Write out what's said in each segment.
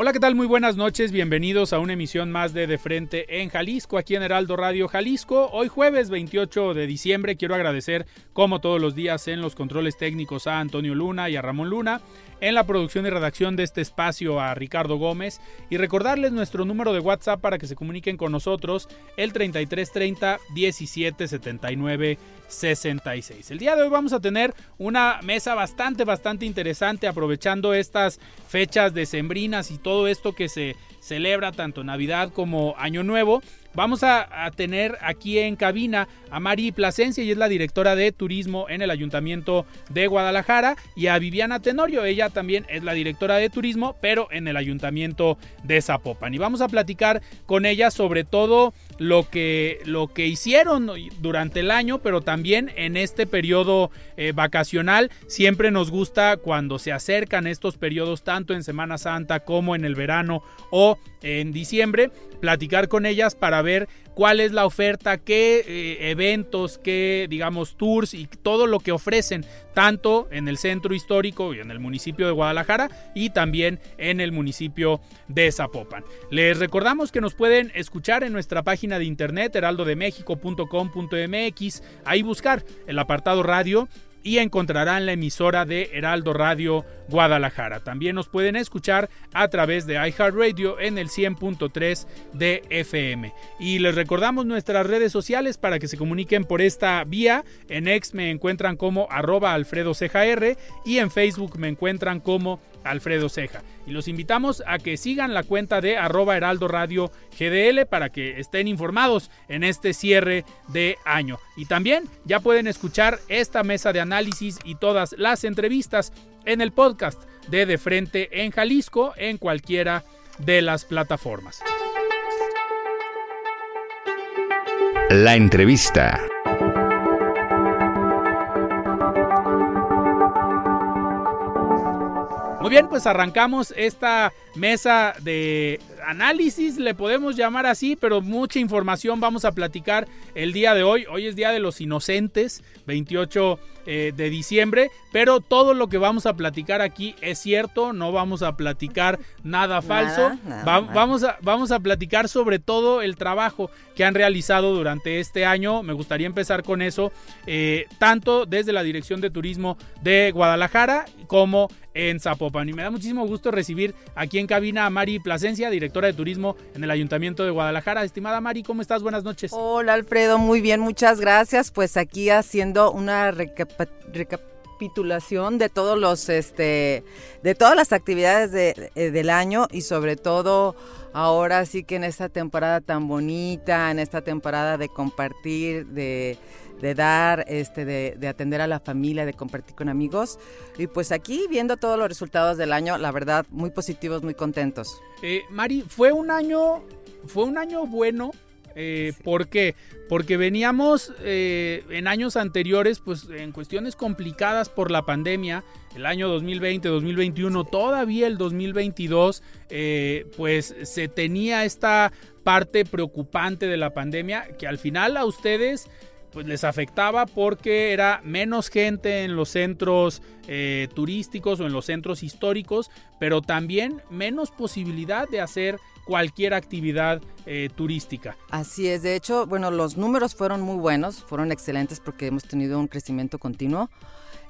Hola, ¿qué tal? Muy buenas noches, bienvenidos a una emisión más de De Frente en Jalisco, aquí en Heraldo Radio Jalisco. Hoy jueves 28 de diciembre quiero agradecer, como todos los días, en los controles técnicos a Antonio Luna y a Ramón Luna, en la producción y redacción de este espacio a Ricardo Gómez y recordarles nuestro número de WhatsApp para que se comuniquen con nosotros, el 3330 1779 66. El día de hoy vamos a tener una mesa bastante, bastante interesante aprovechando estas fechas decembrinas y todo esto que se celebra tanto Navidad como Año Nuevo. Vamos a, tener aquí en cabina a Mari Plasencia, y es la directora de turismo en el Ayuntamiento de Guadalajara, y a Viviana Tenorio, ella también es la directora de turismo, pero en el Ayuntamiento de Zapopan. Y vamos a platicar con ella sobre todo lo que, lo que hicieron durante el año, pero también en este periodo eh, vacacional. Siempre nos gusta cuando se acercan estos periodos, tanto en Semana Santa como en el verano o en diciembre, platicar con ellas para ver cuál es la oferta, qué eh, eventos, qué digamos tours y todo lo que ofrecen tanto en el centro histórico y en el municipio de Guadalajara y también en el municipio de Zapopan. Les recordamos que nos pueden escuchar en nuestra página de internet heraldodemexico.com.mx, ahí buscar el apartado radio y encontrarán la emisora de Heraldo Radio Guadalajara. También nos pueden escuchar a través de iHeartRadio en el 100.3 de FM. Y les recordamos nuestras redes sociales para que se comuniquen por esta vía. En X me encuentran como arroba Alfredo y en Facebook me encuentran como Alfredo Ceja. Y los invitamos a que sigan la cuenta de arroba heraldo radio GDL para que estén informados en este cierre de año. Y también ya pueden escuchar esta mesa de análisis y todas las entrevistas en el podcast de De Frente en Jalisco en cualquiera de las plataformas. La entrevista. Muy bien, pues arrancamos esta mesa de análisis, le podemos llamar así, pero mucha información vamos a platicar el día de hoy. Hoy es Día de los Inocentes, 28 eh, de diciembre, pero todo lo que vamos a platicar aquí es cierto, no vamos a platicar nada falso, Vamos, a, vamos a platicar sobre todo el trabajo que han realizado durante este año. Me gustaría empezar con eso, eh, tanto desde la Dirección de Turismo de Guadalajara como en Zapopan. Y me da muchísimo gusto recibir aquí en cabina a Mari Plasencia, directora de turismo en el Ayuntamiento de Guadalajara. Estimada Mari, ¿cómo estás? Buenas noches. Hola Alfredo, muy bien, muchas gracias. Pues aquí haciendo una recapitulación de todos los este de todas las actividades de, eh, del año y sobre todo ahora sí que en esta temporada tan bonita, en esta temporada de compartir, de de dar, este, de, atender a la familia, de compartir con amigos. Y pues aquí viendo todos los resultados del año, la verdad, muy positivos, muy contentos. Eh, Mari, fue un año, fue un año bueno. Eh, ¿Por qué? Porque veníamos eh, en años anteriores, pues en cuestiones complicadas por la pandemia, el año 2020, 2021, todavía el 2022, pues se tenía esta parte preocupante de la pandemia que al final a ustedes pues les afectaba porque era menos gente en los centros eh, turísticos o en los centros históricos, pero también menos posibilidad de hacer cualquier actividad eh, turística. Así es, de hecho, bueno, los números fueron muy buenos, fueron excelentes porque hemos tenido un crecimiento continuo.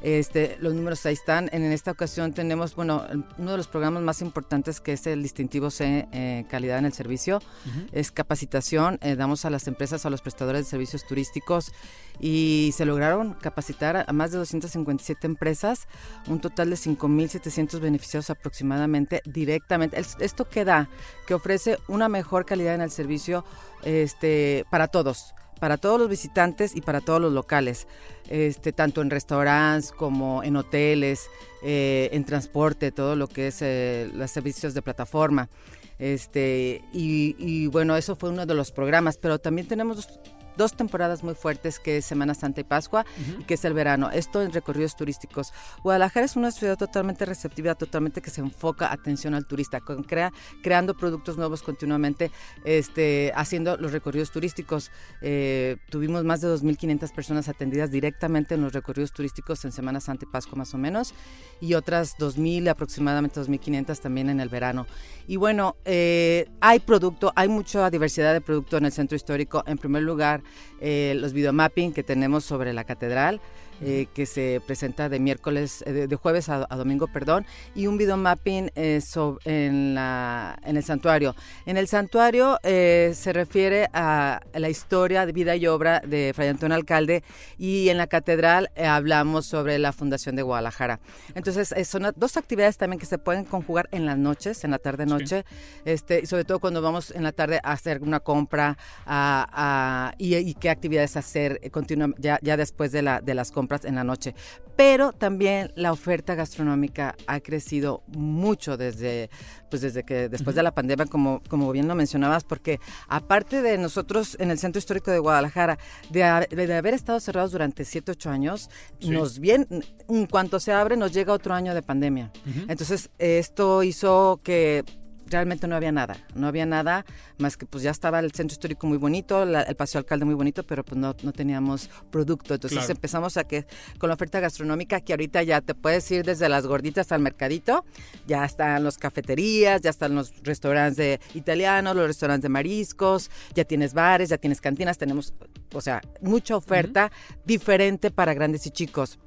Este, los números ahí están. En esta ocasión tenemos, bueno, uno de los programas más importantes que es el distintivo C eh, calidad en el servicio, es capacitación. Eh, damos a las empresas, a los prestadores de servicios turísticos y se lograron capacitar a más de 257 empresas, un total de 5.700 beneficiados aproximadamente directamente. Esto que da, que ofrece una mejor calidad en el servicio este, para todos para todos los visitantes y para todos los locales, este, tanto en restaurantes como en hoteles, eh, en transporte, todo lo que es eh, los servicios de plataforma. Este, y, y, bueno, eso fue uno de los programas, pero también tenemos dos temporadas muy fuertes, que es Semana Santa y Pascua, y que es el verano. Esto en recorridos turísticos. Guadalajara es una ciudad totalmente receptiva, totalmente que se enfoca atención al turista, con crea, creando productos nuevos continuamente, este, haciendo los recorridos turísticos. Eh, tuvimos más de 2.500 personas atendidas directamente en los recorridos turísticos en Semana Santa y Pascua más o menos, y otras 2.000, aproximadamente 2.500 también en el verano. Y bueno, eh, hay producto, hay mucha diversidad de producto en el centro histórico. En primer lugar, eh, los videomapping que tenemos sobre la catedral. Eh, que se presenta de miércoles, eh, de, jueves a, domingo, perdón, y un video mapping eh, en, la, en el santuario. En el santuario se refiere a la historia de vida y obra de Fray Antonio Alcalde y en la catedral hablamos sobre la fundación de Guadalajara. Entonces, son dos actividades también que se pueden conjugar en las noches, en la tarde-noche, este, y sobre todo cuando vamos en la tarde a hacer una compra y, qué actividades hacer ya, ya después de, la, de las compras en la noche. Pero también la oferta gastronómica ha crecido mucho desde, pues desde que después de la pandemia, como, como bien lo mencionabas, porque aparte de nosotros en el Centro Histórico de Guadalajara, de, haber estado cerrados durante 7, 8 años, nos bien, en cuanto se abre, nos llega otro año de pandemia. Entonces, esto hizo que realmente no había nada, no había nada más que pues ya estaba el centro histórico muy bonito, el paseo alcalde muy bonito, pero pues no, no teníamos producto. Entonces empezamos a que con la oferta gastronómica que ahorita ya te puedes ir desde las gorditas al mercadito, ya están las cafeterías, ya están los restaurantes de italianos, los restaurantes de mariscos, ya tienes bares, ya tienes cantinas, tenemos, o sea, mucha oferta diferente para grandes y chicos.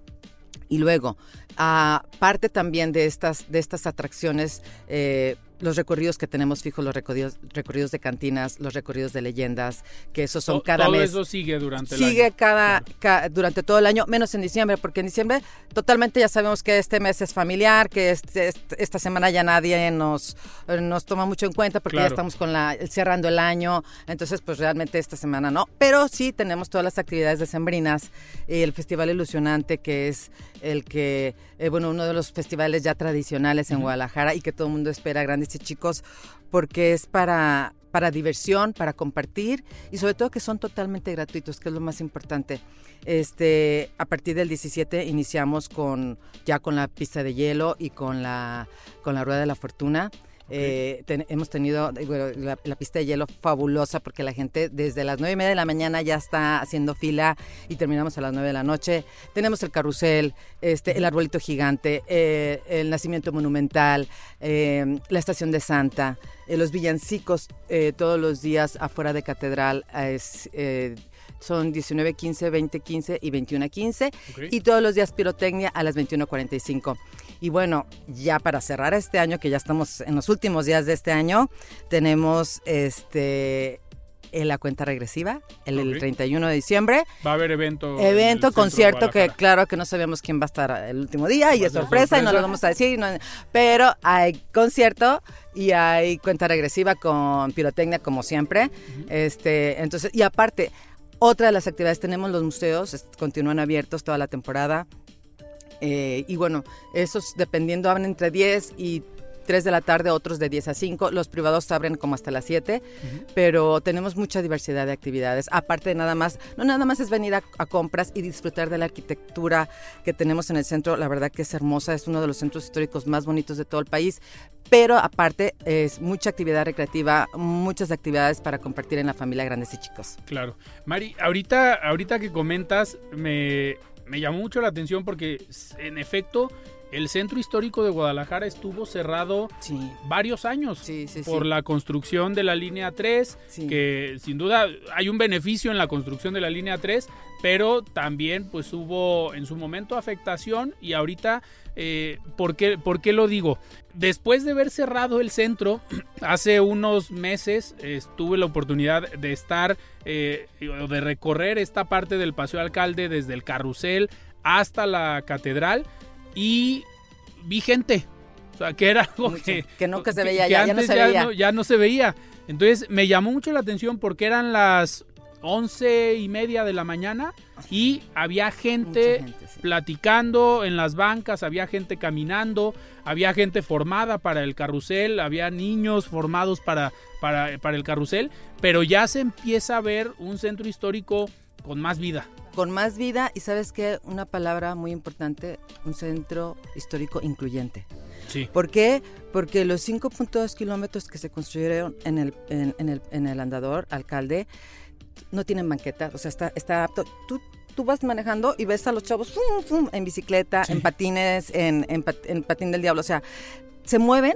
Y luego, aparte también de estas, de estas atracciones, eh, los recorridos que tenemos fijos, los recorridos, recorridos de cantinas, los recorridos de leyendas, que esos son cada mes. Todo eso sigue durante el año. Sigue cada, durante todo el año, menos en diciembre, porque en diciembre totalmente ya sabemos que este mes es familiar, que este, esta semana ya nadie nos, nos toma mucho en cuenta porque ya estamos con la cerrando el año, entonces pues realmente esta semana no, pero sí tenemos todas las actividades decembrinas, el Festival Ilusionante, que es el que, eh, bueno, uno de los festivales ya tradicionales en Guadalajara y que todo el mundo espera grandes chicos porque es para, para diversión, para compartir y sobre todo que son totalmente gratuitos, que es lo más importante. Este, a partir del 17 iniciamos con ya con la pista de hielo y con la con la rueda de la fortuna. Eh, hemos tenido la, pista de hielo fabulosa porque la gente desde las nueve y media de la mañana ya está haciendo fila y terminamos a las 9 de la noche. Tenemos el carrusel, este, el arbolito gigante, eh, el nacimiento monumental, eh, la estación de Santa, los villancicos todos los días afuera de Catedral. Es, son 19, 15, 20, 15 y 21, 15. Y todos los días pirotecnia a las 21.45. Y bueno, ya para cerrar este año, que ya estamos en los últimos días de este año, tenemos este en la cuenta regresiva, el, 31 de diciembre. Va a haber evento. Evento, concierto, que claro que no sabemos quién va a estar el último día y es sorpresa, y no lo vamos a decir, pero hay concierto y hay cuenta regresiva con pirotecnia como siempre. este Entonces, y aparte, otra de las actividades, tenemos los museos, continúan abiertos toda la temporada. Eh, y bueno, esos dependiendo, abren entre 10 y 3 de la tarde, otros de 10 a 5. Los privados abren como hasta las 7, pero tenemos mucha diversidad de actividades. Aparte de nada más, no nada más es venir a, compras y disfrutar de la arquitectura que tenemos en el centro. La verdad que es hermosa, es uno de los centros históricos más bonitos de todo el país. Pero aparte es mucha actividad recreativa, muchas actividades para compartir en la familia grandes y chicos. Claro. Mari, ahorita, ahorita que comentas, me, me llamó mucho la atención porque en efecto el centro histórico de Guadalajara estuvo cerrado varios años por la construcción de la línea 3, que sin duda hay un beneficio en la construcción de la línea 3, pero también pues hubo en su momento afectación y ahorita, eh, ¿por, qué, ¿por qué lo digo? Después de haber cerrado el centro, hace unos meses tuve la oportunidad de estar eh, de recorrer esta parte del Paseo Alcalde desde el carrusel hasta la catedral y vi gente. O sea, que era algo que, que no se veía, ya, no se veía. ya no se veía. Entonces me llamó mucho la atención porque eran las once y media de la mañana y había gente, platicando en las bancas, había gente caminando, había gente formada para el carrusel, había niños formados para, para, para el carrusel, pero ya se empieza a ver un centro histórico con más vida. Con más vida y sabes qué, una palabra muy importante, un centro histórico incluyente. Sí. ¿Por qué? Porque los 5.2 kilómetros que se construyeron en el, en, el, en el andador, alcalde, no tienen banqueta, o sea, está, está apto. Tú, tú vas manejando y ves a los chavos en bicicleta, en patines, en, en, en patín del diablo, o sea, se mueven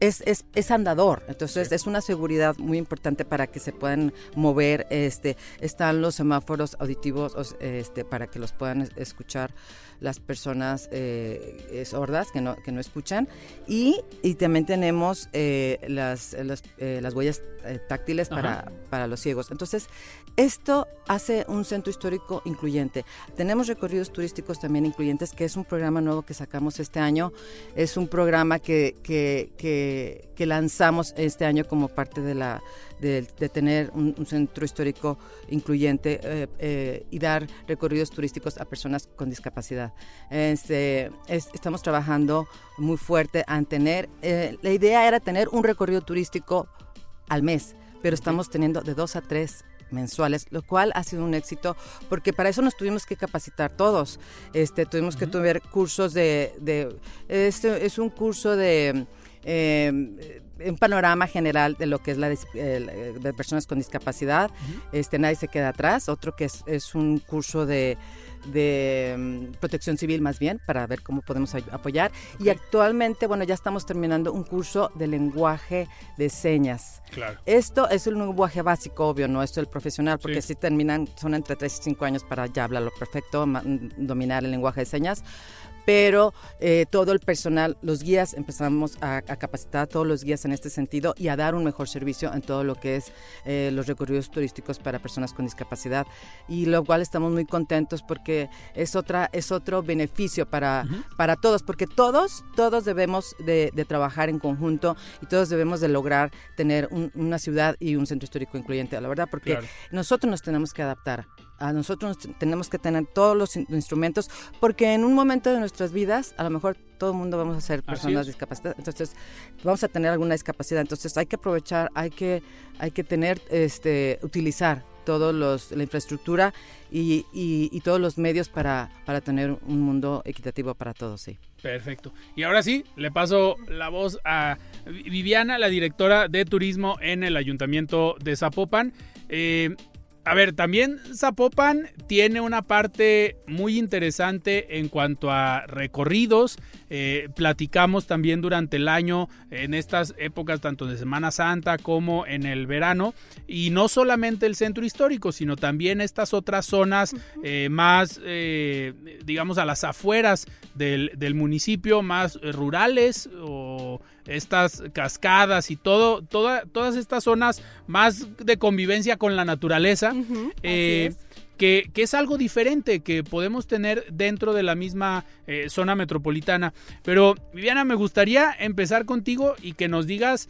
es, es, es, andador, entonces es una seguridad muy importante para que se puedan mover. Este, están los semáforos auditivos este, para que los puedan escuchar las personas eh, sordas que no, que no escuchan. Y, y también tenemos eh, las, las, eh, las, huellas eh, táctiles para, para los ciegos. Entonces, esto hace un centro histórico incluyente. Tenemos recorridos turísticos también incluyentes, que es un programa nuevo que sacamos este año. Es un programa que, que, que, que lanzamos este año como parte de la de, tener un, centro histórico incluyente eh, eh, y dar recorridos turísticos a personas con discapacidad. Este, estamos trabajando muy fuerte en tener, eh, la idea era tener un recorrido turístico al mes, pero estamos teniendo de dos a tres mensuales, lo cual ha sido un éxito porque para eso nos tuvimos que capacitar todos. Este, tuvimos que tener cursos de, de este es un curso de eh, un panorama general de lo que es la de personas con discapacidad. este, nadie se queda atrás. Otro que es, es un curso de, de mm, protección civil más bien, para ver cómo podemos apoyar. Y actualmente, bueno, ya estamos terminando un curso de lenguaje de señas. Claro. Esto es un lenguaje básico, obvio, no esto es el profesional, porque si terminan, son entre 3 y 5 años para ya hablarlo perfecto, dominar el lenguaje de señas pero eh, todo el personal, los guías, empezamos a, capacitar a todos los guías en este sentido y a dar un mejor servicio en todo lo que es eh, los recorridos turísticos para personas con discapacidad. Y lo cual estamos muy contentos porque es, otra, es otro beneficio para, para todos, porque todos, todos debemos de, trabajar en conjunto y todos debemos de lograr tener una ciudad y un centro histórico incluyente, la verdad, porque nosotros nos tenemos que adaptar a nosotros tenemos que tener todos los instrumentos, porque en un momento de nuestras vidas, a lo mejor todo el mundo vamos a ser personas discapacitadas, entonces vamos a tener alguna discapacidad, entonces hay que aprovechar, hay que, hay que tener, este, utilizar todos los, la infraestructura y, y, todos los medios para, para tener un mundo equitativo para todos, sí. Perfecto. Y ahora sí, le paso la voz a Viviana, la directora de turismo en el Ayuntamiento de Zapopan. Eh, a ver, también Zapopan tiene una parte muy interesante en cuanto a recorridos. Eh, platicamos también durante el año, en estas épocas, tanto de Semana Santa como en el verano. Y no solamente el centro histórico, sino también estas otras zonas eh, más, eh, digamos, a las afueras del, del municipio, más rurales o estas cascadas y todo, todas estas zonas más de convivencia con la naturaleza, eh, que, es algo diferente que podemos tener dentro de la misma eh, zona metropolitana. Pero Viviana, me gustaría empezar contigo y que nos digas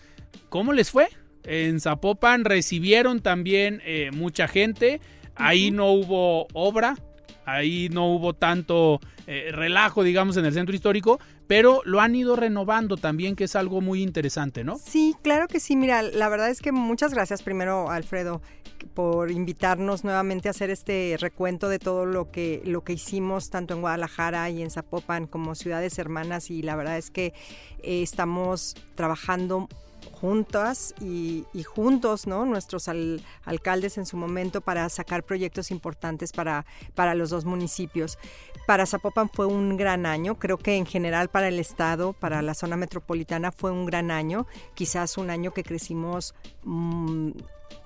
cómo les fue. En Zapopan recibieron también eh, mucha gente, ahí no hubo obra, ahí no hubo tanto relajo, digamos, en el centro histórico, pero lo han ido renovando también, que es algo muy interesante, ¿no? Sí, claro que sí. Mira, la verdad es que muchas gracias primero, Alfredo, por invitarnos nuevamente a hacer este recuento de todo lo que, lo que hicimos tanto en Guadalajara y en Zapopan como ciudades hermanas y la verdad es que eh, estamos trabajando juntas y, juntos, ¿no? Nuestros alcaldes en su momento para sacar proyectos importantes para, para los dos municipios. Para Zapopan fue un gran año, creo que en general para el estado, para la zona metropolitana fue un gran año, quizás un año que crecimos mm,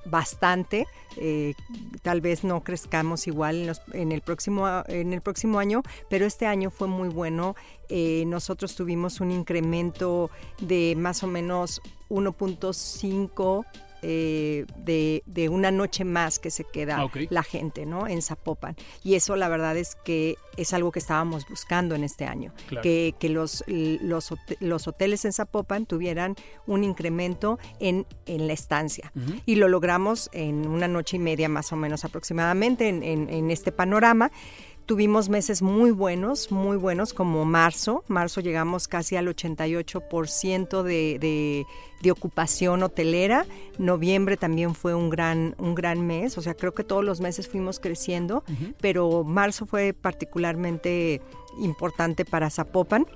bastante. Eh, tal vez no crezcamos igual en, el próximo, en el próximo año, pero este año fue muy bueno. Eh, nosotros tuvimos un incremento de más o menos 1.5 eh, de, una noche más que se queda ah, la gente ¿no? en Zapopan. Y eso la verdad es que es algo que estábamos buscando en este año, que, los, los, hoteles en Zapopan tuvieran un incremento en, en la estancia. Y lo logramos en una noche y media más o menos aproximadamente en, en este panorama. Tuvimos meses muy buenos, muy buenos, como marzo. Marzo llegamos casi al 88% de, de, ocupación hotelera. Noviembre también fue un gran, un gran mes. O sea, creo que todos los meses fuimos creciendo, pero marzo fue particularmente importante para Zapopan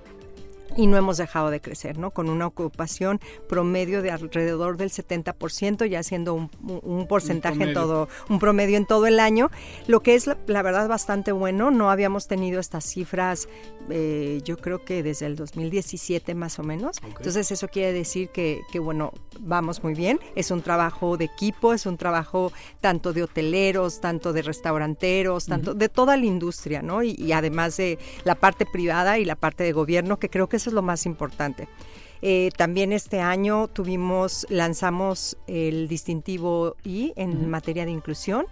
y no hemos dejado de crecer, ¿no? Con una ocupación promedio de alrededor del 70%, ya siendo un, porcentaje en todo, un promedio en todo el año, lo que es la, verdad bastante bueno. No habíamos tenido estas cifras, eh, yo creo que desde el 2017 más o menos. Entonces eso quiere decir que, que, bueno, vamos muy bien. Es un trabajo de equipo, es un trabajo tanto de hoteleros, tanto de restauranteros, tanto de toda la industria, ¿no? Y, y además de la parte privada y la parte de gobierno, que creo que eso es lo más importante. Eh, también este año tuvimos, lanzamos el distintivo I en materia de inclusión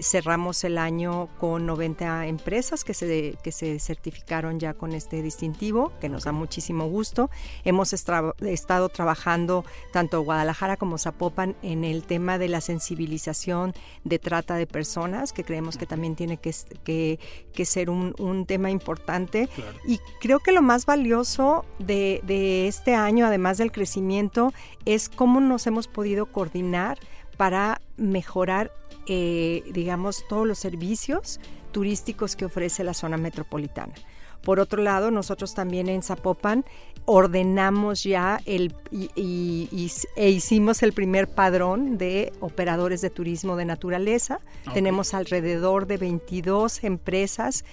cerramos el año con 90 empresas que se, que se certificaron ya con este distintivo, que nos da muchísimo gusto. Hemos estado trabajando tanto Guadalajara como Zapopan en el tema de la sensibilización de trata de personas, que creemos que también tiene que, que, ser un, un, tema importante. Y creo que lo más valioso de, de este año, además del crecimiento, es cómo nos hemos podido coordinar para mejorar eh, digamos, todos los servicios turísticos que ofrece la zona metropolitana. Por otro lado, nosotros también en Zapopan ordenamos ya el, y, e hicimos el primer padrón de operadores de turismo de naturaleza. Tenemos alrededor de 22 empresas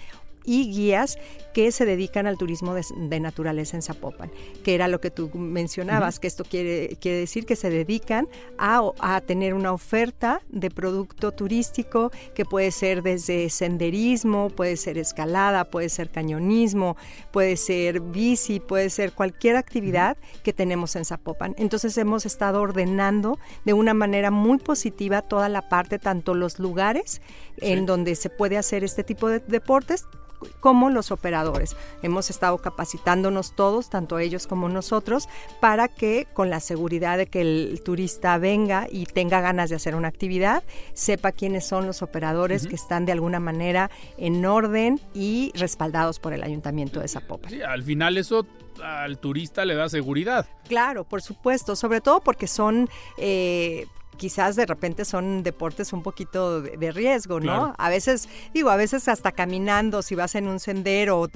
y guías que se dedican al turismo de, naturaleza en Zapopan, que era lo que tú mencionabas, que esto quiere, quiere decir que se dedican a, a, tener una oferta de producto turístico que puede ser desde senderismo, puede ser escalada, puede ser cañonismo, puede ser bici, puede ser cualquier actividad que tenemos en Zapopan. Entonces hemos estado ordenando de una manera muy positiva toda la parte, tanto los lugares en donde se puede hacer este tipo de deportes, como los operadores. Hemos estado capacitándonos todos, tanto ellos como nosotros, para que con la seguridad de que el turista venga y tenga ganas de hacer una actividad, sepa quiénes son los operadores que están de alguna manera en orden y respaldados por el ayuntamiento de Zapopan. Sí, al final eso al turista le da seguridad. Claro, por supuesto, sobre todo porque son eh, quizás de repente son deportes un poquito de, riesgo, ¿no? A veces, digo, a veces hasta caminando, si vas en un sendero,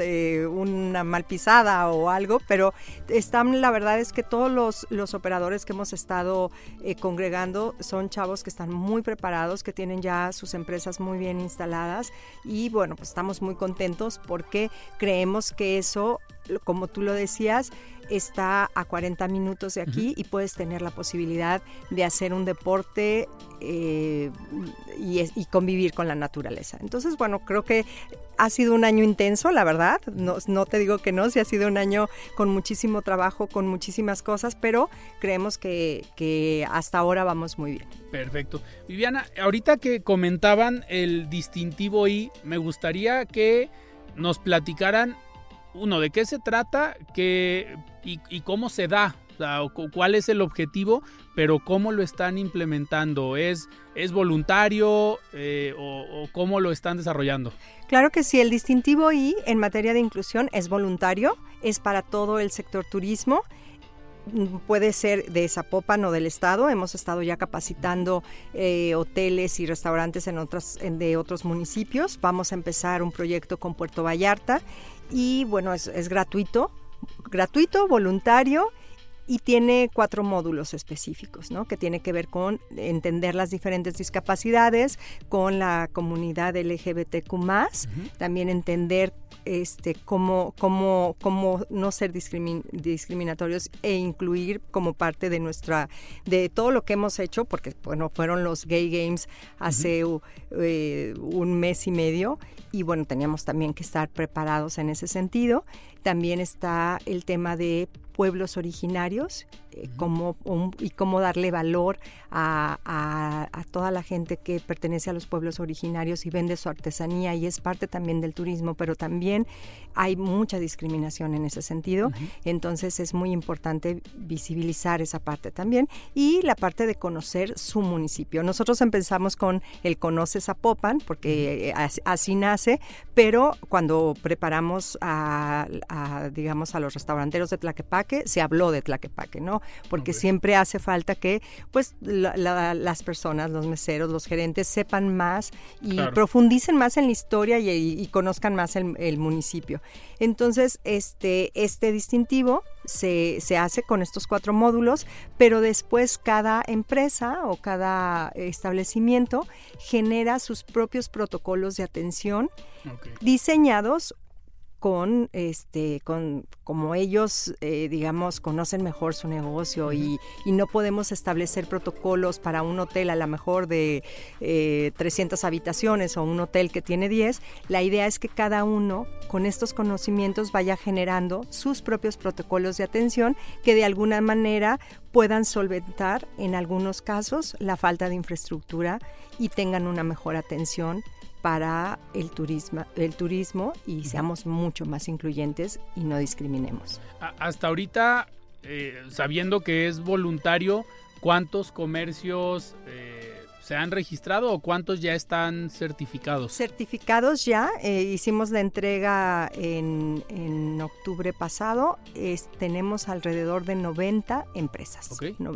una mal pisada o algo, pero están, la verdad es que todos los, los operadores que hemos estado eh, congregando son chavos que están muy preparados, que tienen ya sus empresas muy bien instaladas y bueno, pues estamos muy contentos porque creemos que eso, como tú lo decías, está a 40 minutos de aquí y puedes tener la posibilidad de hacer un deporte eh, y, convivir con la naturaleza. Entonces, bueno, creo que ha sido un año intenso, la verdad. No, no te digo que no, sí ha sido un año con muchísimo trabajo, con muchísimas cosas, pero creemos que, que hasta ahora vamos muy bien. Perfecto. Viviana, ahorita que comentaban el distintivo I, me gustaría que nos platicaran uno, ¿de qué se trata qué, y, cómo se da? ¿Cuál es el objetivo? Pero cómo lo están implementando. ¿Es, es voluntario eh, o, cómo lo están desarrollando? Claro que sí, el distintivo I en materia de inclusión es voluntario, es para todo el sector turismo puede ser de Zapopan o del estado. Hemos estado ya capacitando eh, hoteles y restaurantes en otros, de otros municipios. Vamos a empezar un proyecto con Puerto Vallarta y bueno, es, gratuito, gratuito, voluntario y tiene cuatro módulos específicos, ¿no? Que tiene que ver con entender las diferentes discapacidades, con la comunidad LGBTQ+, también entender este, cómo, cómo, cómo no ser discriminatorios e incluir como parte de nuestra, de todo lo que hemos hecho, porque bueno, fueron los Gay Games hace eh, un mes y medio y bueno, teníamos también que estar preparados en ese sentido. También está el tema de pueblos originarios eh, y cómo darle valor a, toda la gente que pertenece a los pueblos originarios y vende su artesanía y es parte también del turismo, pero también hay mucha discriminación en ese sentido, entonces es muy importante visibilizar esa parte también y la parte de conocer su municipio. Nosotros empezamos con el Conoce Zapopan, porque así, nace, pero cuando preparamos a, digamos, a los restauranteros de Tlaquepaque, se habló de Tlaquepaque, ¿no? Porque siempre hace falta que pues las personas, los meseros, los gerentes sepan más y profundicen más en la historia y, conozcan más el, municipio. Entonces, este, este distintivo se, se, hace con estos cuatro módulos, pero después cada empresa o cada establecimiento genera sus propios protocolos de atención diseñados con este con como ellos eh, digamos conocen mejor su negocio y, no podemos establecer protocolos para un hotel a lo mejor de 300 eh, habitaciones o un hotel que tiene 10 la idea es que cada uno con estos conocimientos vaya generando sus propios protocolos de atención que de alguna manera puedan solventar en algunos casos la falta de infraestructura y tengan una mejor atención para el turismo, el turismo y seamos mucho más incluyentes y no discriminemos. Hasta ahorita, eh, sabiendo que es voluntario, ¿cuántos comercios eh, ¿Se han registrado o cuántos ya están certificados? Certificados ya, eh, hicimos la entrega en, octubre pasado, tenemos alrededor de 90 empresas,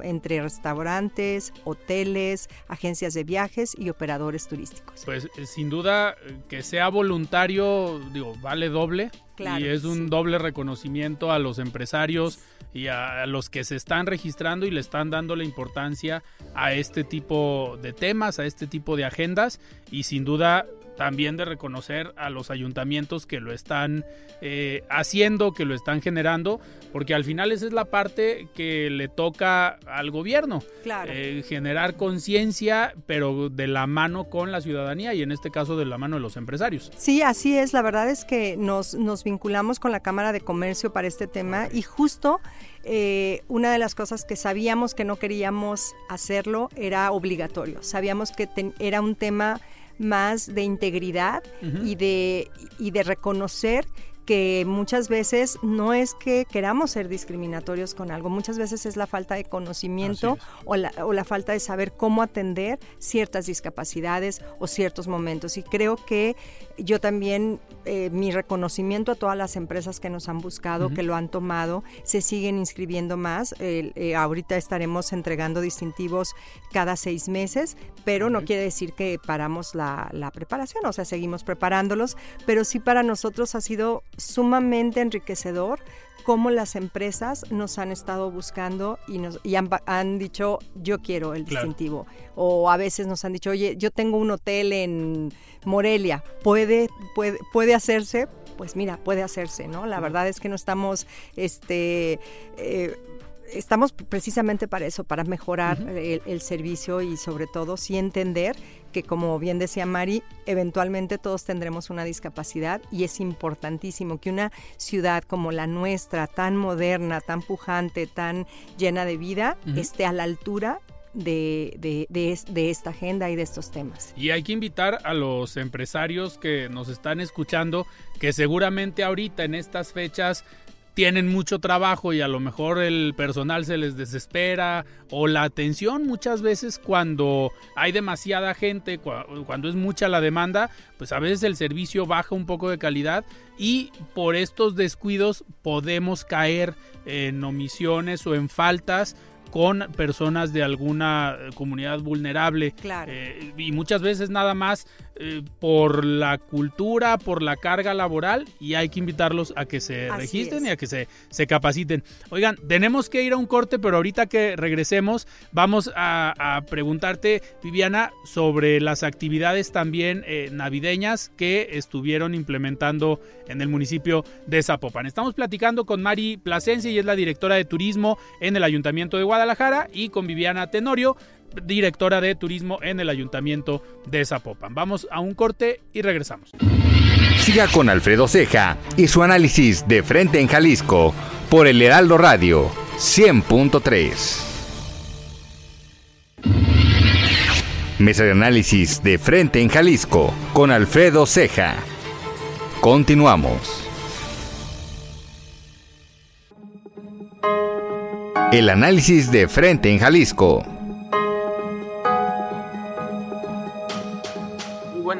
entre restaurantes, hoteles, agencias de viajes y operadores turísticos. Pues eh, sin duda eh, que sea voluntario, digo, vale doble. Y es un doble reconocimiento a los empresarios y a los que se están registrando y le están dando la importancia a este tipo de temas, a este tipo de agendas. Y sin duda también de reconocer a los ayuntamientos que lo están eh, haciendo, que lo están generando, porque al final esa es la parte que le toca al gobierno, claro. Eh, generar conciencia, pero de la mano con la ciudadanía y en este caso de la mano de los empresarios. Sí, así es, la verdad es que nos, nos vinculamos con la Cámara de Comercio para este tema y justo eh, una de las cosas que sabíamos que no queríamos hacerlo era obligatorio, sabíamos que era un tema más de integridad y, de, y de reconocer que muchas veces no es que queramos ser discriminatorios con algo, muchas veces es la falta de conocimiento o la, o la, falta de saber cómo atender ciertas discapacidades o ciertos momentos. Y creo que yo también, eh, mi reconocimiento a todas las empresas que nos han buscado, que lo han tomado, se siguen inscribiendo más. Eh, ahorita estaremos entregando distintivos cada seis meses, pero no quiere decir que paramos la, la preparación, o sea, seguimos preparándolos, pero sí para nosotros ha sido sumamente enriquecedor cómo las empresas nos han estado buscando y, nos, y han, dicho, yo quiero el distintivo. O a veces nos han dicho, oye, yo tengo un hotel en Morelia, ¿puede, puede, puede hacerse? Pues mira, puede hacerse, ¿no? La verdad es que no estamos, este... Eh, estamos precisamente para eso, para mejorar el, servicio y sobre todo sí entender que como bien decía Mari, eventualmente todos tendremos una discapacidad y es importantísimo que una ciudad como la nuestra, tan moderna, tan pujante, tan llena de vida, esté a la altura de, de, de, esta agenda y de estos temas. Y hay que invitar a los empresarios que nos están escuchando, que seguramente ahorita en estas fechas tienen mucho trabajo y a lo mejor el personal se les desespera o la atención muchas veces cuando hay demasiada gente, cuando es mucha la demanda, pues a veces el servicio baja un poco de calidad y por estos descuidos podemos caer en omisiones o en faltas con personas de alguna comunidad vulnerable. Claro. Eh, y muchas veces nada más eh, por la cultura, por la carga laboral y hay que invitarlos a que se Así registren es. y a que se, se capaciten. Oigan, tenemos que ir a un corte, pero ahorita que regresemos vamos a, a preguntarte, Viviana, sobre las actividades también eh, navideñas que estuvieron implementando en el municipio de Zapopan. Estamos platicando con Mari Plasencia y es la directora de turismo en el Ayuntamiento de Guadalajara y con Viviana Tenorio, directora de turismo en el Ayuntamiento de Zapopan. Vamos a un corte y regresamos. Siga con Alfredo Ceja y su análisis de frente en Jalisco por el Heraldo Radio 100.3. Mesa de análisis de frente en Jalisco con Alfredo Ceja. Continuamos. El análisis de frente en Jalisco.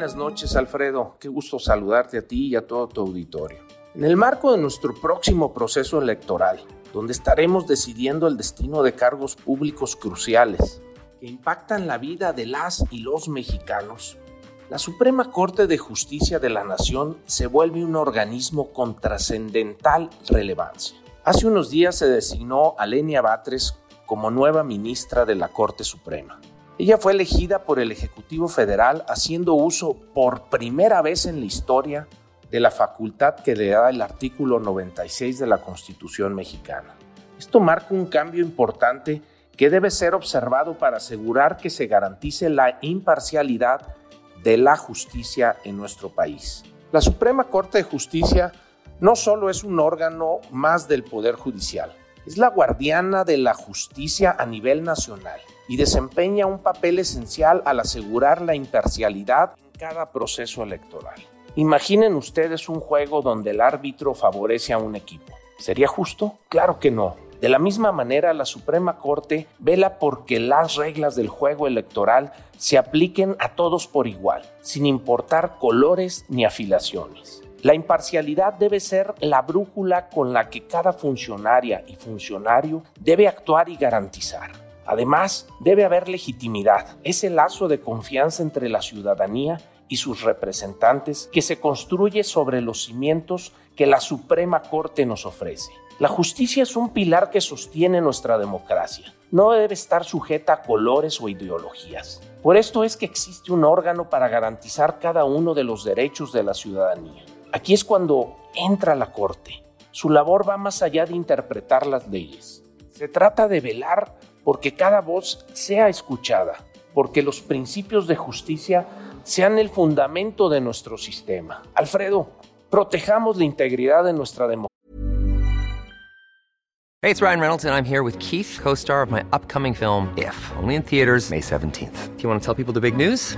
Buenas noches, Alfredo. Qué gusto saludarte a ti y a todo tu auditorio. En el marco de nuestro próximo proceso electoral, donde estaremos decidiendo el destino de cargos públicos cruciales que impactan la vida de las y los mexicanos, la Suprema Corte de Justicia de la Nación se vuelve un organismo con trascendental relevancia. Hace unos días se designó a Lenia Batres como nueva ministra de la Corte Suprema. Ella fue elegida por el Ejecutivo Federal haciendo uso por primera vez en la historia de la facultad que le da el artículo 96 de la Constitución mexicana. Esto marca un cambio importante que debe ser observado para asegurar que se garantice la imparcialidad de la justicia en nuestro país. La Suprema Corte de Justicia no solo es un órgano más del Poder Judicial, es la guardiana de la justicia a nivel nacional y desempeña un papel esencial al asegurar la imparcialidad en cada proceso electoral. Imaginen ustedes un juego donde el árbitro favorece a un equipo. ¿Sería justo? Claro que no. De la misma manera, la Suprema Corte vela porque las reglas del juego electoral se apliquen a todos por igual, sin importar colores ni afiliaciones. La imparcialidad debe ser la brújula con la que cada funcionaria y funcionario debe actuar y garantizar. Además, debe haber legitimidad, ese lazo de confianza entre la ciudadanía y sus representantes que se construye sobre los cimientos que la Suprema Corte nos ofrece. La justicia es un pilar que sostiene nuestra democracia. No debe estar sujeta a colores o ideologías. Por esto es que existe un órgano para garantizar cada uno de los derechos de la ciudadanía. Aquí es cuando entra la Corte. Su labor va más allá de interpretar las leyes. Se trata de velar porque cada voz sea escuchada, porque los principios de justicia sean el fundamento de nuestro sistema. Alfredo, protejamos la integridad de nuestra democracia. Hey, it's Ryan Reynolds, and I'm here with Keith, co star of my upcoming film, If, only in theaters, May 17th. Do you want to tell people the big news?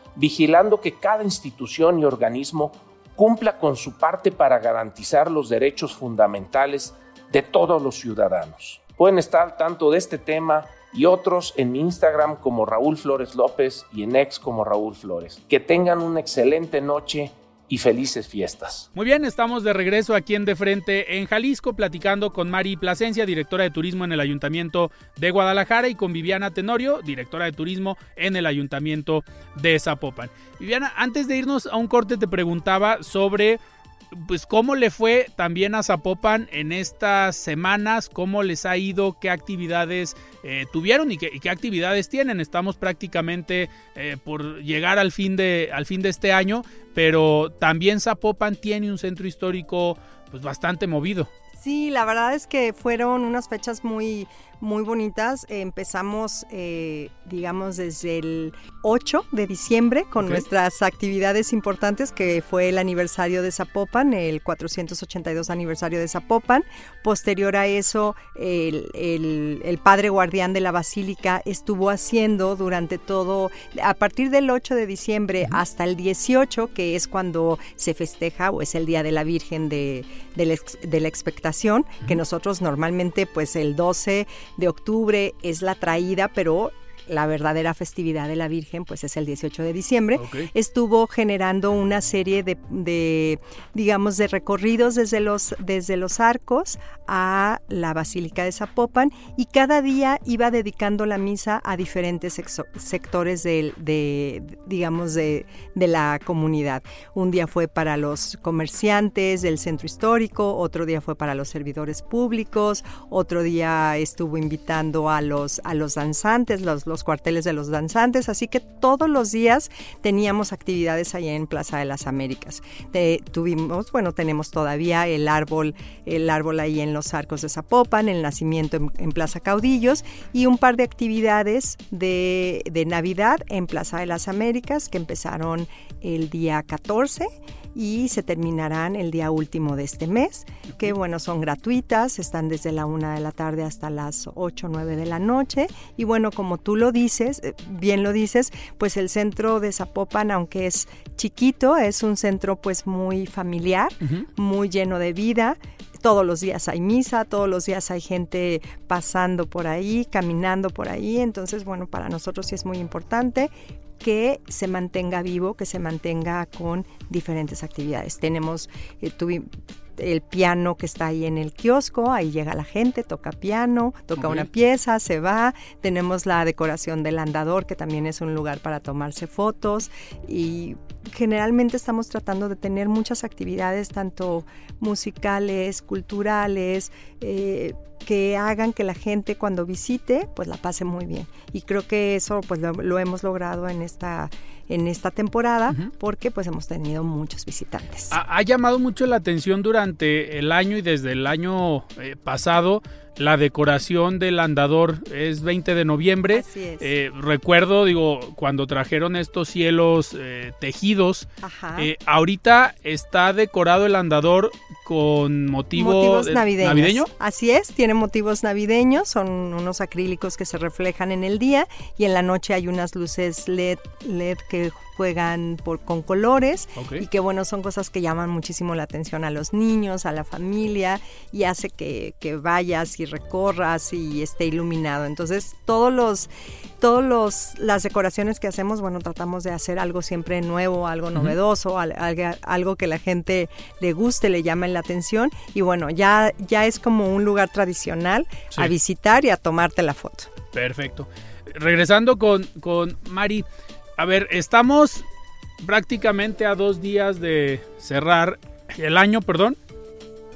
vigilando que cada institución y organismo cumpla con su parte para garantizar los derechos fundamentales de todos los ciudadanos. Pueden estar al tanto de este tema y otros en mi Instagram como Raúl Flores López y en ex como Raúl Flores. Que tengan una excelente noche y felices fiestas. Muy bien, estamos de regreso aquí en De Frente en Jalisco, platicando con Mari Plasencia, directora de turismo en el Ayuntamiento de Guadalajara, y con Viviana Tenorio, directora de turismo en el Ayuntamiento de Zapopan. Viviana, antes de irnos a un corte te preguntaba sobre pues cómo le fue también a Zapopan en estas semanas, cómo les ha ido, qué actividades eh, tuvieron y qué, actividades tienen. Estamos prácticamente eh, por llegar al fin, de, al fin de este año, pero también Zapopan tiene un centro histórico pues bastante movido. Sí, la verdad es que fueron unas fechas muy, muy bonitas. empezamos, eh, digamos, desde el 8 de diciembre con nuestras actividades importantes, que fue el aniversario de Zapopan, el 482 aniversario de Zapopan. Posterior a eso, el, el, padre guardián de la basílica estuvo haciendo durante todo, a partir del 8 de diciembre hasta el 18, que es cuando se festeja o es el Día de la Virgen de, de, la, de la Expectación, que nosotros normalmente pues el 12 de octubre es la traída, pero la verdadera festividad de la Virgen, pues es el 18 de diciembre, estuvo generando una serie de, digamos, de recorridos desde los, desde los arcos a la Basílica de Zapopan y cada día iba dedicando la misa a diferentes sectores de, digamos, de, de la comunidad. Un día fue para los comerciantes del centro histórico, otro día fue para los servidores públicos, otro día estuvo invitando a los, a los danzantes, los los cuarteles de los danzantes, así que todos los días teníamos actividades allá en Plaza de las Américas. tuvimos, bueno, tenemos todavía el árbol, el árbol ahí en los arcos de Zapopan, el nacimiento en, Plaza Caudillos y un par de actividades de, de Navidad en Plaza de las Américas que empezaron el día 14 y se terminarán el día último de este mes, que bueno, son gratuitas, están desde la una de la tarde hasta las 8 o 9 de la noche. Y bueno, como tú lo dices, eh, bien lo dices, pues el centro de Zapopan, aunque es chiquito, es un centro pues muy familiar, muy lleno de vida. Todos los días hay misa, todos los días hay gente pasando por ahí, caminando por ahí, entonces bueno, para nosotros sí es muy importante que se mantenga vivo, que se mantenga con diferentes actividades. Tenemos, eh, el piano que está ahí en el kiosco, ahí llega la gente, toca piano, toca una pieza, se va. Tenemos la decoración del andador, que también es un lugar para tomarse fotos. Y generalmente estamos tratando de tener muchas actividades, tanto musicales, culturales, eh, que hagan que la gente cuando visite pues la pase muy bien y creo que eso pues lo, hemos logrado en esta en esta temporada porque pues hemos tenido muchos visitantes. Ha, llamado mucho la atención durante el año y desde el año eh, pasado la decoración del andador es 20 de noviembre. Así es. Eh, recuerdo, digo, cuando trajeron estos cielos eh, tejidos. Eh, ahorita está decorado el andador con motivo motivos navideños. navideño. Así es, tiene motivos navideños, son unos acrílicos que se reflejan en el día y en la noche hay unas luces LED, LED que juegan por, con colores y que bueno, son cosas que llaman muchísimo la atención a los niños, a la familia y hace que, vayas y recorras y esté iluminado. Entonces todos los, todos los, las decoraciones que hacemos, bueno, tratamos de hacer algo siempre nuevo, algo novedoso, algo, que la gente le guste, le llame la atención y bueno, ya, ya es como un lugar tradicional a visitar y a tomarte la foto. Perfecto. Regresando con, con Mari, a ver, estamos prácticamente a dos días de cerrar el año, perdón.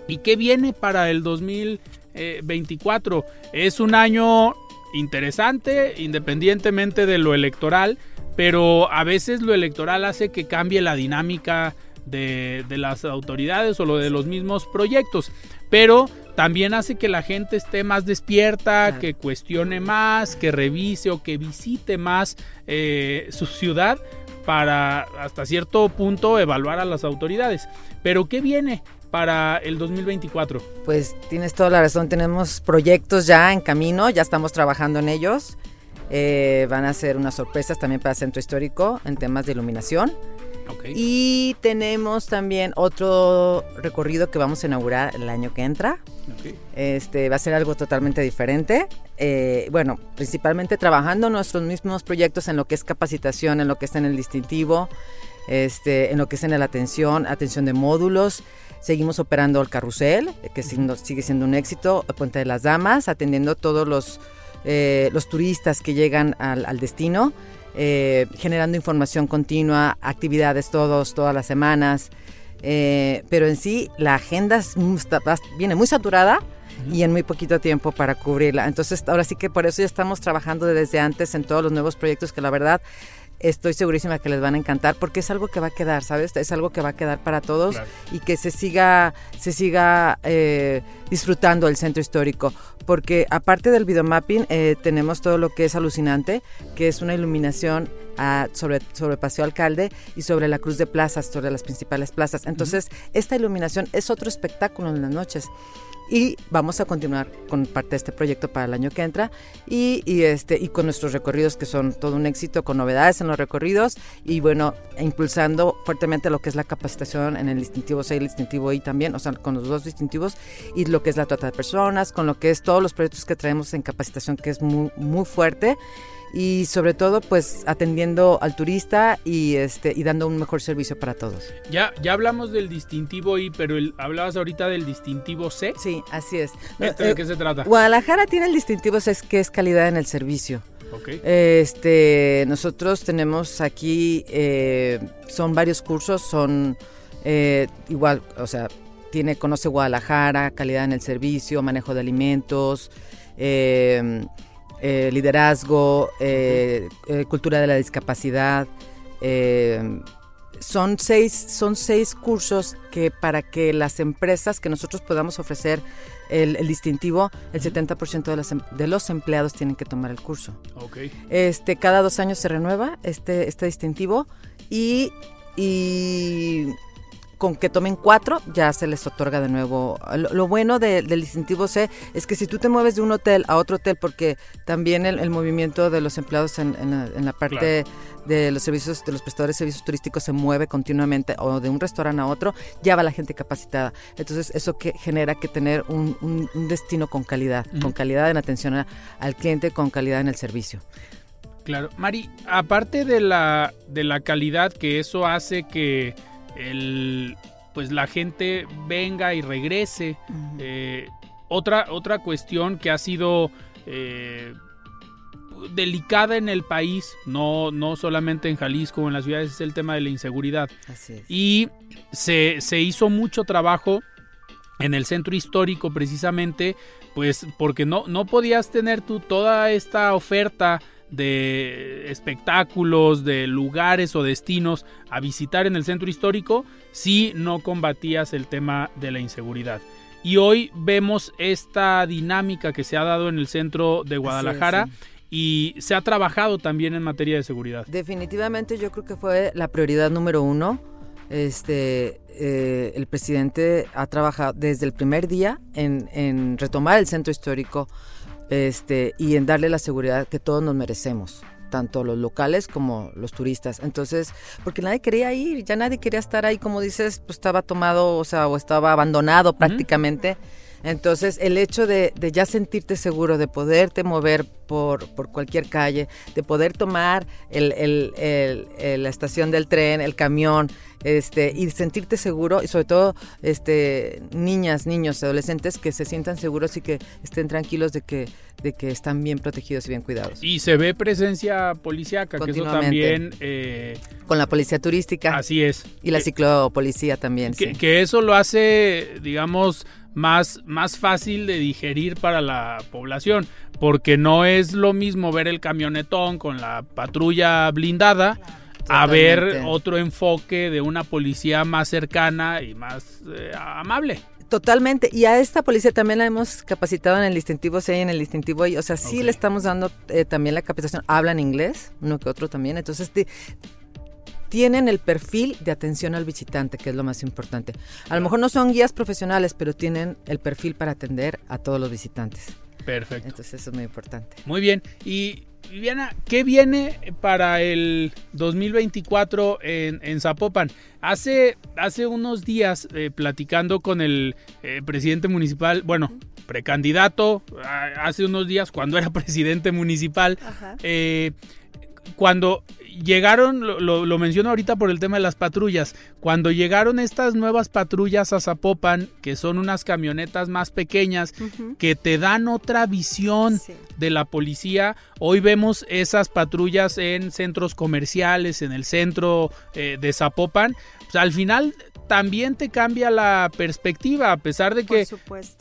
¿Y qué viene para el 2024? Es un año interesante, independientemente de lo electoral, pero a veces lo electoral hace que cambie la dinámica de, las autoridades o lo de los mismos proyectos. Pero también hace que la gente esté más despierta, que cuestione más, que revise o que visite más eh, su ciudad para hasta cierto punto evaluar a las autoridades. Pero ¿qué viene? para el 2024? Pues tienes toda la razón, tenemos proyectos ya en camino, ya estamos trabajando en ellos. Eh, van a ser unas sorpresas también para el Centro Histórico en temas de iluminación. Y tenemos también otro recorrido que vamos a inaugurar el año que entra. Este va a ser algo totalmente diferente. Eh, bueno, principalmente trabajando nuestros mismos proyectos en lo que es capacitación, en lo que está en el distintivo, este, en lo que está en la atención, atención de módulos. Seguimos operando el carrusel, que sigue siendo un éxito, Puente de las Damas, atendiendo todos los, eh, los turistas que llegan al, al destino. Eh, generando información continua, actividades todos, todas las semanas. Eh, pero en sí la agenda viene muy saturada y en muy poquito tiempo para cubrirla. Entonces, ahora sí que por eso ya estamos trabajando desde antes en todos los nuevos proyectos que la verdad estoy segurísima que les van a encantar porque es algo que va a quedar, ¿sabes? Es algo que va a quedar para todos y que se siga, se siga eh, disfrutando el centro histórico. Porque aparte del videomapping, eh, tenemos todo lo que es alucinante, que es una iluminación ah, sobre, sobre Paseo Alcalde y sobre la Cruz de Plazas, sobre las principales plazas. Entonces, esta iluminación es otro espectáculo en las noches y vamos a continuar con parte de este proyecto para el año que entra y, este y con nuestros recorridos que son todo un éxito con novedades en los recorridos y bueno impulsando fuertemente lo que es la capacitación en el distintivo C y el distintivo I también o sea con los dos distintivos y lo que es la trata de personas con lo que es todos los proyectos que traemos en capacitación que es muy muy fuerte y sobre todo pues atendiendo al turista y este y dando un mejor servicio para todos. Ya ya hablamos del distintivo I, pero hablabas ahorita del distintivo C. Sí, así es. ¿Este ¿De qué se trata? Guadalajara tiene el distintivo C que es calidad en el servicio. Okay. Este, nosotros tenemos aquí eh, son varios cursos, son eh, igual, o sea, tiene conoce Guadalajara, calidad en el servicio, manejo de alimentos. Eh, eh, liderazgo, eh, eh, cultura de la discapacidad. son, seis, son seis cursos que para que las empresas que nosotros podamos ofrecer el, distintivo, el 70% de, las, em, de los empleados tienen que tomar el curso. Okay. Este, cada dos años se renueva este, este distintivo y, y con que tomen cuatro ya se les otorga de nuevo. Lo, bueno del distintivo C es que si tú te mueves de un hotel a otro hotel, porque también el, movimiento de los empleados en, la, parte de los servicios, de los prestadores de servicios turísticos se mueve continuamente o de un restaurante a otro, ya va la gente capacitada. Entonces eso que genera que tener un, destino con calidad, con calidad en atención al cliente, con calidad en el servicio. Claro, Mari, aparte de la, de la calidad que eso hace que el pues la gente venga y regrese. Eh, otra, otra cuestión que ha sido eh, delicada en el país, no, no solamente en Jalisco o en las ciudades, es el tema de la inseguridad. Y se, se hizo mucho trabajo en el centro histórico precisamente, pues porque no, no podías tener tú toda esta oferta de espectáculos, de lugares o destinos a visitar en el centro histórico si no combatías el tema de la inseguridad. Y hoy vemos esta dinámica que se ha dado en el centro de Guadalajara. Y se ha trabajado también en materia de seguridad. Definitivamente yo creo que fue la prioridad número uno. Este, eh, el presidente ha trabajado desde el primer día en, en retomar el centro histórico, este, y en darle la seguridad que todos nos merecemos tanto los locales como los turistas. Entonces, porque nadie quería ir, ya nadie quería estar ahí, como dices, pues estaba tomado, o sea, o estaba abandonado prácticamente. Entonces, el hecho de, ya sentirte seguro, de poderte mover por, por cualquier calle, de poder tomar el, la estación del tren, el camión, este, y sentirte seguro, y sobre todo este, niñas, niños, adolescentes que se sientan seguros y que estén tranquilos de que, de que están bien protegidos y bien cuidados. Y se ve presencia policíaca, que eso también... Eh, Con la policía turística. Así es. Y la ciclopolicía también. Que, que eso lo hace, digamos más, más fácil de digerir para la población, porque no es lo mismo ver el camionetón con la patrulla blindada a ver otro enfoque de una policía más cercana y más eh, amable. Totalmente. Y a esta policía también la hemos capacitado en el distintivo C y en el distintivo I. O sea, sí le estamos dando eh, también la capacitación. Hablan inglés, uno que otro también. Entonces, tienen el perfil de atención al visitante, que es lo más importante. A lo mejor no son guías profesionales, pero tienen el perfil para atender a todos los visitantes. Perfecto. Entonces eso es muy importante. Muy bien. Y Viviana, ¿qué viene para el 2024 en, en Zapopan? Hace, hace unos días, eh, platicando con el eh, presidente municipal, bueno, precandidato, hace unos días cuando era presidente municipal, eh, cuando llegaron, lo, lo, menciono ahorita por el tema de las patrullas, cuando llegaron estas nuevas patrullas a Zapopan, que son unas camionetas más pequeñas, que te dan otra visión de la policía, hoy vemos esas patrullas en centros comerciales, en el centro eh, de Zapopan, pues al final también te cambia la perspectiva, a pesar de que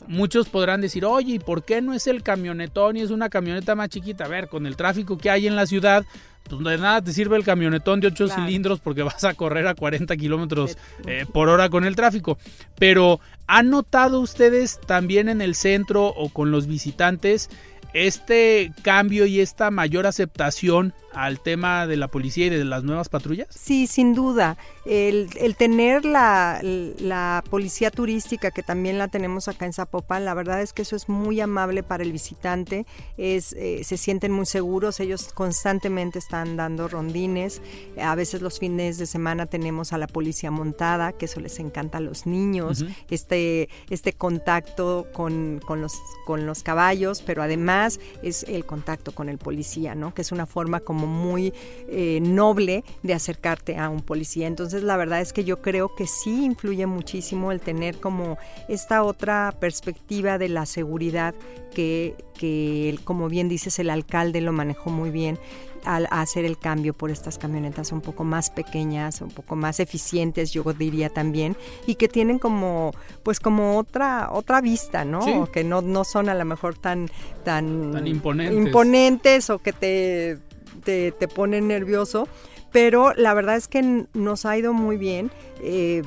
muchos podrán decir, oye, ¿y por qué no es el camionetón y es una camioneta más chiquita? A ver, con el tráfico que hay en la ciudad, pues de nada te sirve el camionetón de 8 cilindros porque vas a correr a 40 kilómetros eh, por hora con el tráfico. Pero, ¿han notado ustedes también en el centro o con los visitantes este cambio y esta mayor aceptación al tema de la policía y de las nuevas patrullas? Sí, sin duda. El, tener la, la, policía turística, que también la tenemos acá en Zapopan, la verdad es que eso es muy amable para el visitante, es, eh, se sienten muy seguros, ellos constantemente están dando rondines, a veces los fines de semana tenemos a la policía montada, que eso les encanta a los niños, este, este contacto con, con, los, con los caballos, pero además es el contacto con el policía, ¿no? que es una forma como muy eh, noble de acercarte a un policía. Entonces la verdad es que yo creo que sí influye muchísimo el tener como esta otra perspectiva de la seguridad que, que como bien dices, el alcalde lo manejó muy bien al hacer el cambio por estas camionetas un poco más pequeñas, un poco más eficientes, yo diría también, y que tienen como, pues como otra, otra vista, ¿no? Que no, no son a lo mejor tan, tan, tan imponentes. imponentes o que te te, te pone nervioso, pero la verdad es que nos ha ido muy bien. Eh,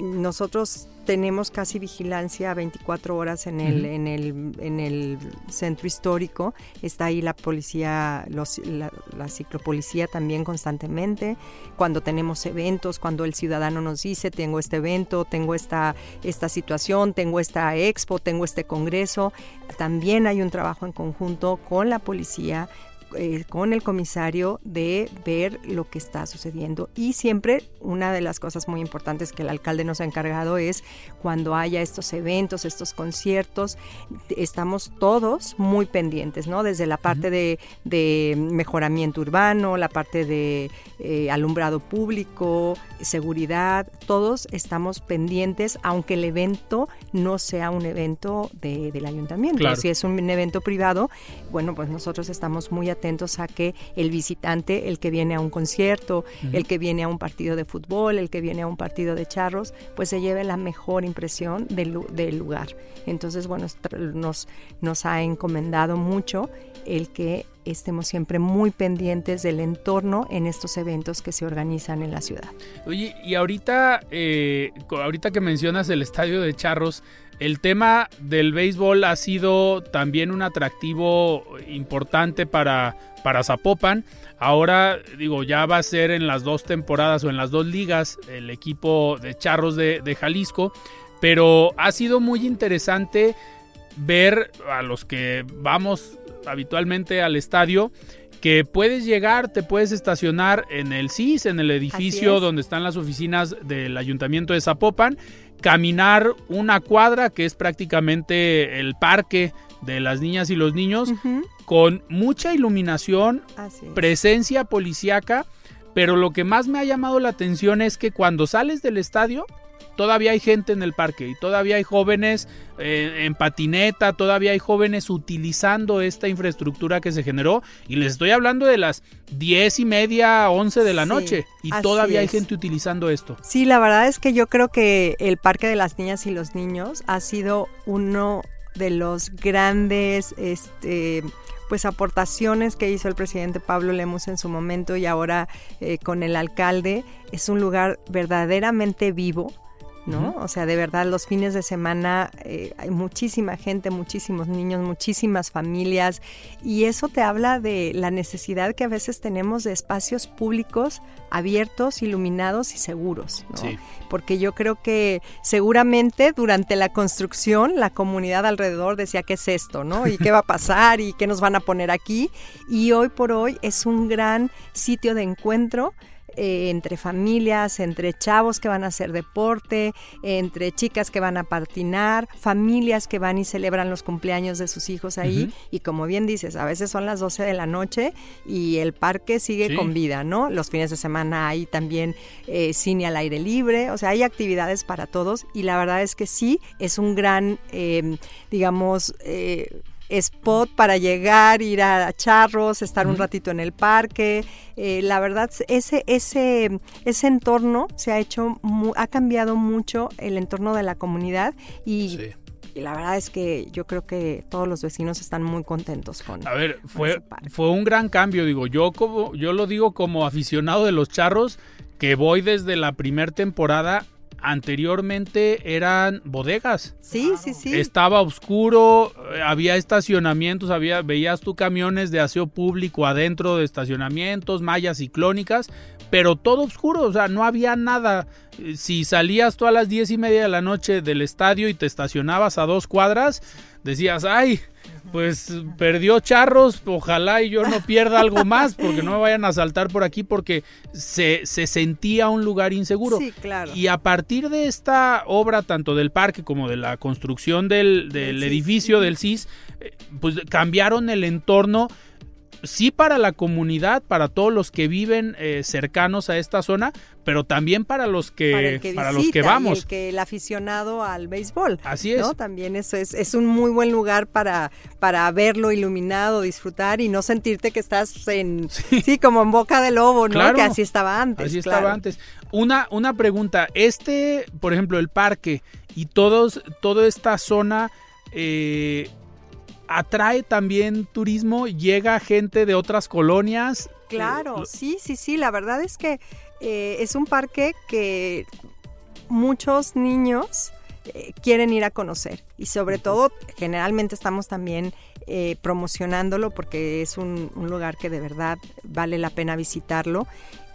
nosotros tenemos casi vigilancia 24 horas en el, en el, en el centro histórico. Está ahí la policía, los, la, la, ciclopolicía también constantemente. Cuando tenemos eventos, cuando el ciudadano nos dice, tengo este evento, tengo esta, esta situación, tengo esta expo, tengo este congreso, también hay un trabajo en conjunto con la policía eh, con el comisario de ver lo que está sucediendo. Y siempre una de las cosas muy importantes que el alcalde nos ha encargado es cuando haya estos eventos, estos conciertos, estamos todos muy pendientes, ¿no? Desde la parte de, mejoramiento urbano, la parte de eh, alumbrado público, seguridad, todos estamos pendientes, aunque el evento no sea un evento del ayuntamiento. Si es un evento privado, bueno, pues nosotros estamos muy atentos atentos a que el visitante, el que viene a un concierto, el que viene a un partido de fútbol, el que viene a un partido de charros, pues se lleve la mejor impresión del, del lugar. Entonces, bueno, nos, nos ha encomendado mucho el que estemos siempre muy pendientes del entorno en estos eventos que se organizan en la ciudad. Oye, y ahorita, eh, ahorita que mencionas el estadio de Charros, el tema del béisbol ha sido también un atractivo importante para, para Zapopan. Ahora, digo, ya va a ser en las dos temporadas o en las dos ligas el equipo de Charros de, de Jalisco. Pero ha sido muy interesante ver a los que vamos habitualmente al estadio que puedes llegar, te puedes estacionar en el CIS, en el edificio donde están las oficinas del ayuntamiento de Zapopan caminar una cuadra que es prácticamente el parque de las niñas y los niños con mucha iluminación, presencia policíaca, pero lo que más me ha llamado la atención es que cuando sales del estadio todavía hay gente en el parque y todavía hay jóvenes eh, en patineta, todavía hay jóvenes utilizando esta infraestructura que se generó. Y les estoy hablando de las diez y media, once de la noche. Y todavía hay gente utilizando esto. Sí, la verdad es que yo creo que el Parque de las Niñas y los Niños ha sido uno de los grandes este, pues aportaciones que hizo el presidente Pablo Lemus en su momento y ahora eh, con el alcalde. Es un lugar verdaderamente vivo ¿no? O sea, de verdad, los fines de semana eh, hay muchísima gente, muchísimos niños, muchísimas familias, y eso te habla de la necesidad que a veces tenemos de espacios públicos abiertos, iluminados y seguros, ¿no? Porque yo creo que seguramente durante la construcción la comunidad alrededor decía, ¿qué es esto, no? ¿Y qué va a pasar? ¿Y qué nos van a poner aquí? Y hoy por hoy es un gran sitio de encuentro eh, entre familias, entre chavos que van a hacer deporte, entre chicas que van a patinar, familias que van y celebran los cumpleaños de sus hijos ahí. Y como bien dices, a veces son las 12 de la noche y el parque sigue con vida, ¿no? Los fines de semana hay también eh, cine al aire libre, o sea, hay actividades para todos y la verdad es que sí, es un gran, eh, digamos, eh, spot para llegar, ir a charros, estar un ratito en el parque. Eh, la verdad, ese, ese, ese entorno se ha hecho, ha cambiado mucho el entorno de la comunidad y la verdad es que yo creo que todos los vecinos están muy contentos con. A ver, fue, fue un gran cambio, digo, yo como, yo lo digo como aficionado de los charros, que voy desde la primera temporada anteriormente eran bodegas. Sí, sí, sí. Estaba oscuro, eh, había estacionamientos, había, veías tú camiones de aseo público adentro de estacionamientos, mallas ciclónicas, pero todo oscuro, o sea, no había nada. Si salías tú a las diez y media de la noche del estadio y te estacionabas a dos cuadras, decías, ay, pues perdió charros, ojalá y yo no pierda algo más, porque no me vayan a saltar por aquí, porque se, se sentía un lugar inseguro. Sí, claro. Y a partir de esta obra, tanto del parque como de la construcción del, del edificio del CIS, eh, pues cambiaron el entorno sí para la comunidad, para todos los que viven eh, cercanos a esta zona, pero también para los que, para, los que vamos. el, que el aficionado al béisbol. Así es. También eso es, es un muy buen lugar para, para verlo iluminado, disfrutar y no sentirte que estás en, sí, como en boca de lobo, ¿no? que así estaba antes. Así estaba antes. Una, una pregunta, este, por ejemplo, el parque y todos, toda esta zona, eh, atrae también turismo, llega gente de otras colonias. Claro, sí, sí, sí, la verdad es que eh, es un parque que muchos niños eh, quieren ir a conocer. Y sobre todo generalmente estamos también eh, promocionándolo porque es un, un, lugar que de verdad vale la pena visitarlo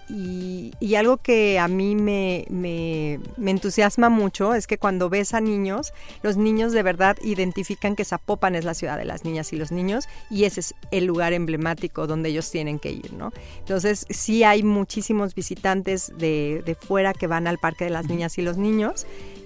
y, algo que a mí me, me, entusiasma mucho es que cuando ves a niños, los niños de verdad identifican que Zapopan es la ciudad de las niñas y los niños y ese es el lugar emblemático donde ellos tienen que ir, ¿no? Entonces sí hay muchísimos visitantes de, de fuera que van al Parque de las Niñas y los Niños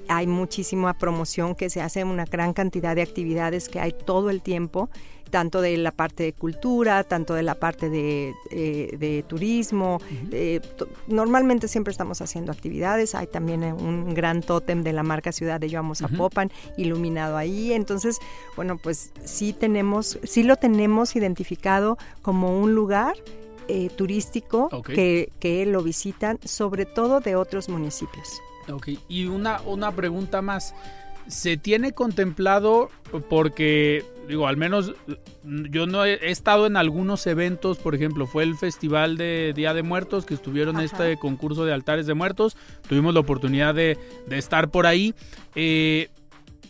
hay muchísima promoción que se hace, una gran cantidad de actividades que hay todo el tiempo tanto de la parte de cultura, tanto de la parte de, eh, turismo. Eh, normalmente siempre estamos haciendo actividades. Hay también eh, un gran tótem de la marca Ciudad de Yo Amo Zapopan iluminado ahí. Entonces, bueno, pues sí tenemos, sí lo tenemos identificado como un lugar turístico que, que lo visitan, sobre todo de otros municipios. Ok, y una, una pregunta más se tiene contemplado porque digo al menos yo no he, estado en algunos eventos por ejemplo fue el festival de Día de Muertos que estuvieron en este concurso de altares de muertos tuvimos la oportunidad de, estar por ahí eh,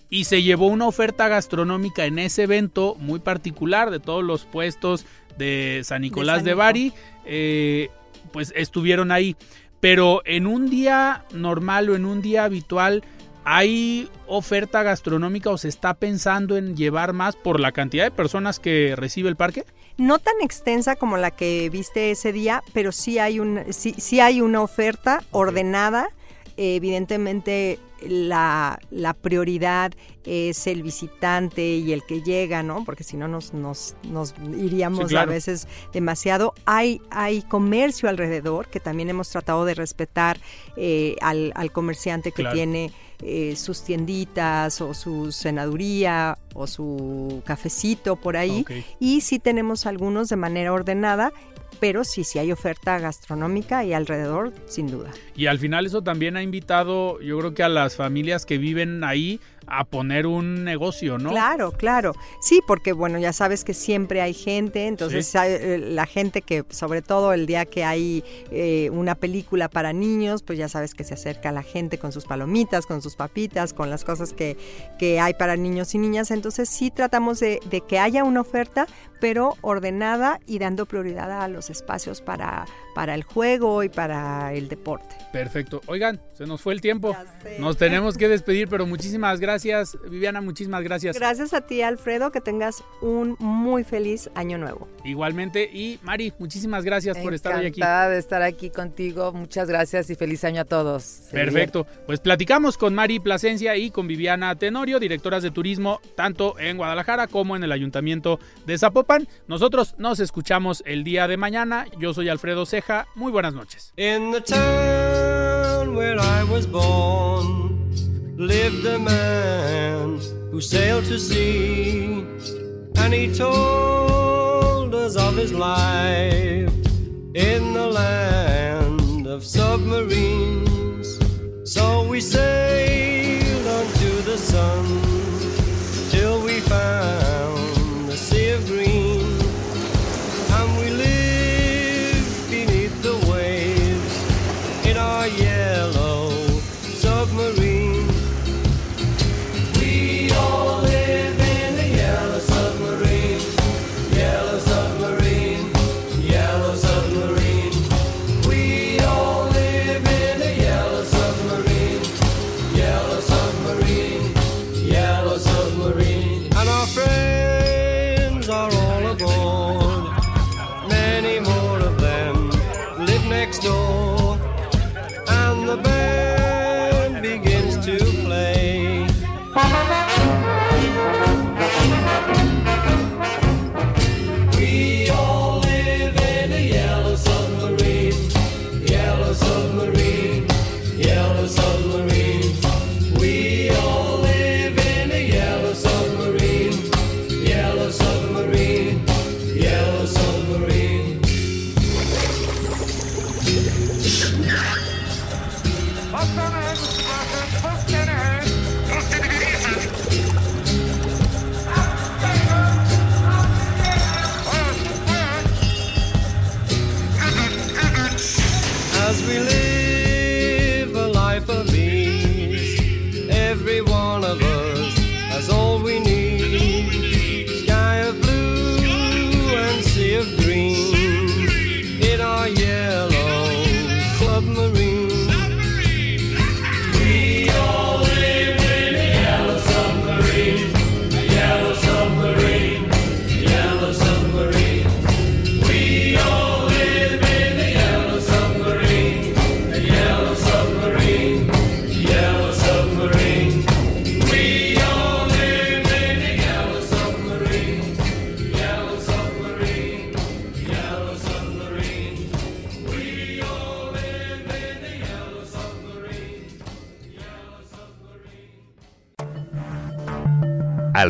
y se llevó una oferta gastronómica en ese evento muy particular de todos los puestos de San Nicolás de, Bari eh, pues estuvieron ahí pero en un día normal o en un día habitual ¿Hay oferta gastronómica o se está pensando en llevar más por la cantidad de personas que recibe el parque? No tan extensa como la que viste ese día, pero sí hay, un, sí, hay una oferta ordenada. evidentemente la, prioridad es el visitante y el que llega, ¿no? Porque si no nos, nos, nos iríamos a veces demasiado. Hay, hay comercio alrededor que también hemos tratado de respetar eh, al, comerciante que tiene eh, sus tienditas o su senaduría o su cafecito por ahí. Y sí tenemos algunos de manera ordenada pero sí, sí hay oferta gastronómica y alrededor, sin duda. Y al final eso también ha invitado, yo creo que a las familias que viven ahí a poner un negocio, ¿no? Claro, claro. Sí, porque bueno, ya sabes que siempre hay gente, entonces eh, la gente que, sobre todo el día que hay eh, una película para niños, pues ya sabes que se acerca la gente con sus palomitas, con sus papitas, con las cosas que, que hay para niños y niñas. Entonces sí tratamos de, de que haya una oferta, pero ordenada y dando prioridad a los espacios para, para el juego y para el deporte. Perfecto. Oigan, se nos fue el tiempo. Nos tenemos que despedir, pero muchísimas gracias. Viviana, muchísimas gracias. Gracias a ti, Alfredo, que tengas un muy feliz año nuevo. Igualmente. Y Mari, muchísimas gracias por estar hoy aquí. Encantada de estar aquí contigo. Muchas gracias y feliz año a todos. Perfecto. Pues platicamos con Mari Plasencia y con Viviana Tenorio, directoras de turismo, tanto en Guadalajara como en el Ayuntamiento de Zapopan. Nosotros nos escuchamos el día de mañana. Yo soy Alfredo Ceja. Muy buenas noches. In the town where I was born lived a man who sailed to sea, and he told us of his life in the land of submarines. So we sailed